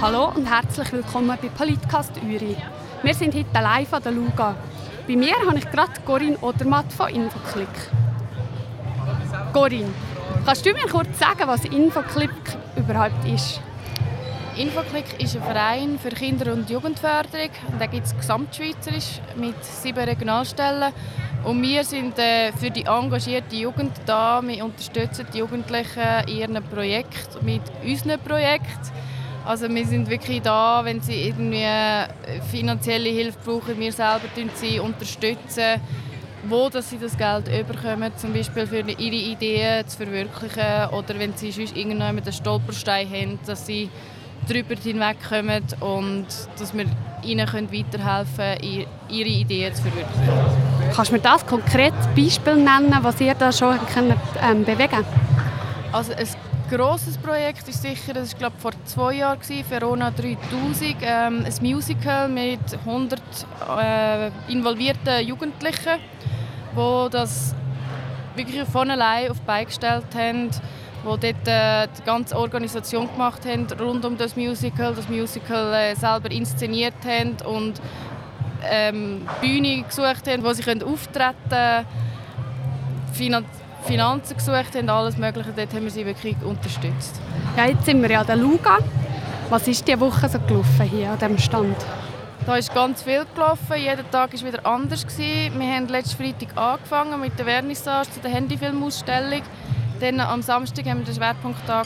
Hallo und herzlich willkommen bei Politcast Uri. Wir sind heute live an der Luga. Bei mir habe ich gerade Corinne Odermatt von Infoclick. Corinne, kannst du mir kurz sagen, was Infoclick überhaupt ist? Infoclick ist ein Verein für Kinder- und Jugendförderung. Den gibt es gesamtschweizerisch mit sieben Regionalstellen. Und wir sind äh, für die engagierte Jugend da. Wir unterstützen die Jugendlichen in ihren Projekten mit unseren Projekten. Also wir sind wirklich da, wenn sie irgendwie äh, finanzielle Hilfe brauchen. Wir selber sie unterstützen, wo dass sie das Geld bekommen, zum Beispiel für ihre Ideen zu verwirklichen oder wenn sie sonst irgendwann einen Stolperstein haben, dass sie darüber hinwegkommen und dass wir ihnen weiterhelfen können, ihre Ideen zu verwirklichen. Kannst du mir das konkret Beispiel nennen, was ihr da schon könnt, ähm, bewegen Also ein grosses Projekt ist sicher, das war vor zwei Jahren, Verona 3000, ähm, ein Musical mit 100 äh, involvierten Jugendlichen, die das wirklich von allein auf beigestellt haben wo dort äh, die ganze Organisation gemacht haben rund um das Musical, das Musical äh, selber inszeniert haben und ähm, Bühne gesucht haben, wo sie können auftreten können, Finanzen gesucht haben, alles Mögliche. Dort haben wir sie wirklich unterstützt. Ja, jetzt sind wir ja an der Luga. Was ist diese Woche so gelaufen hier an diesem Stand? Da ist ganz viel gelaufen. Jeder Tag war wieder anders. Wir haben letzten Freitag angefangen mit der Vernissage zu der Handyfilmausstellung. Dann am Samstag haben wir den Schwerpunkt da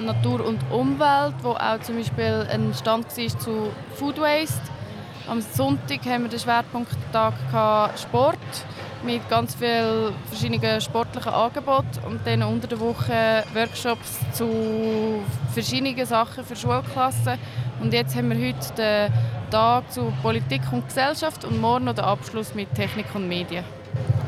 Natur und Umwelt, wo auch zum Beispiel ein Stand war zu Food Waste. Am Sonntag haben wir den Schwerpunkttag Sport mit ganz vielen verschiedenen sportlichen Angeboten und dann unter der Woche Workshops zu verschiedenen Sachen für Schulklassen. Und jetzt haben wir heute den Tag zu Politik und Gesellschaft und morgen noch den Abschluss mit Technik und Medien.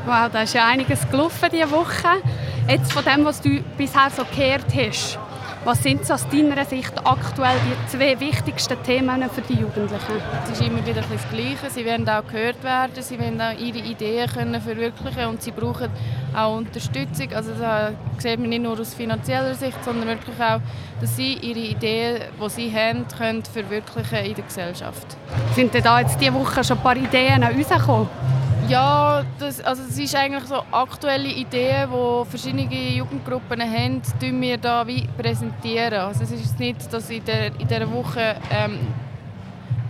Wow, da ist ja einiges gelaufen diese Woche. Jetzt von dem, was du bisher so gehört hast, was sind aus deiner Sicht aktuell die zwei wichtigsten Themen für die Jugendlichen? Es ist immer wieder das Gleiche. Sie werden auch gehört werden, sie werden auch ihre Ideen können verwirklichen und sie brauchen auch Unterstützung. Also das sieht man nicht nur aus finanzieller Sicht, sondern wirklich auch, dass sie ihre Ideen, die sie haben, können verwirklichen in der Gesellschaft. Sind denn da jetzt diese Woche schon ein paar Ideen an uns gekommen? Ja, das, also das ist eigentlich so aktuelle Ideen, die verschiedene Jugendgruppen haben, die wir da wie präsentieren. Also es ist nicht, dass in, der, in dieser Woche ähm,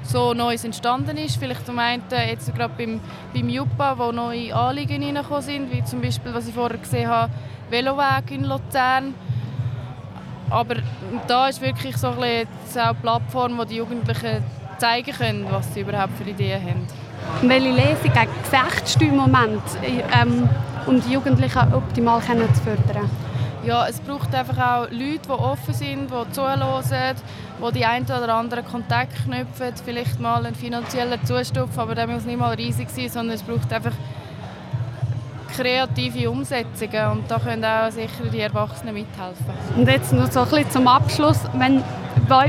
so Neues entstanden ist. Vielleicht zum einen jetzt gerade beim, beim JUPA, wo neue Anliegen reingekommen sind, wie zum Beispiel, was ich vorher gesehen habe, Veloweg in Luzern. Aber da ist wirklich so ein bisschen eine Plattform, wo die Jugendlichen zeigen können, was sie überhaupt für Ideen haben welche Lesungen gefährst du im Moment, ähm, um die Jugendlichen optimal zu fördern? Ja, es braucht einfach auch Leute, die offen sind, die zuhören, die die einen oder anderen Kontakt knüpfen, vielleicht mal einen finanziellen Zustupf, aber der muss nicht mal riesig sein, sondern es braucht einfach kreative Umsetzungen und da können auch sicher die Erwachsenen mithelfen. Und jetzt noch so ein bisschen zum Abschluss, wenn,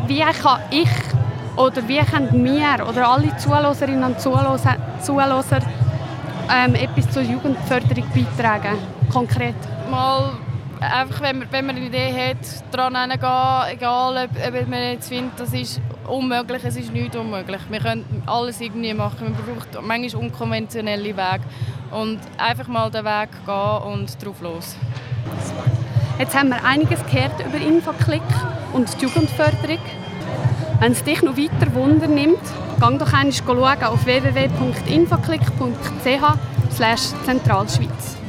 wie kann ich oder wie können wir oder alle Zuhörerinnen und Zuhörer, Zuhörer ähm, etwas zur Jugendförderung beitragen? Konkret? Mal einfach, wenn man, wenn man eine Idee hat, daran gehen, egal ob, ob man jetzt findet, das ist unmöglich, es ist nicht unmöglich. Wir können alles irgendwie machen, man braucht manchmal unkonventionelle Wege. Und einfach mal den Weg gehen und drauf los. Jetzt haben wir einiges gehört über Infoclick und die Jugendförderung. Wenn es dich noch weiter Wunder nimmt, geh doch einmal schauen auf www.infoclick.ch Zentralschweiz.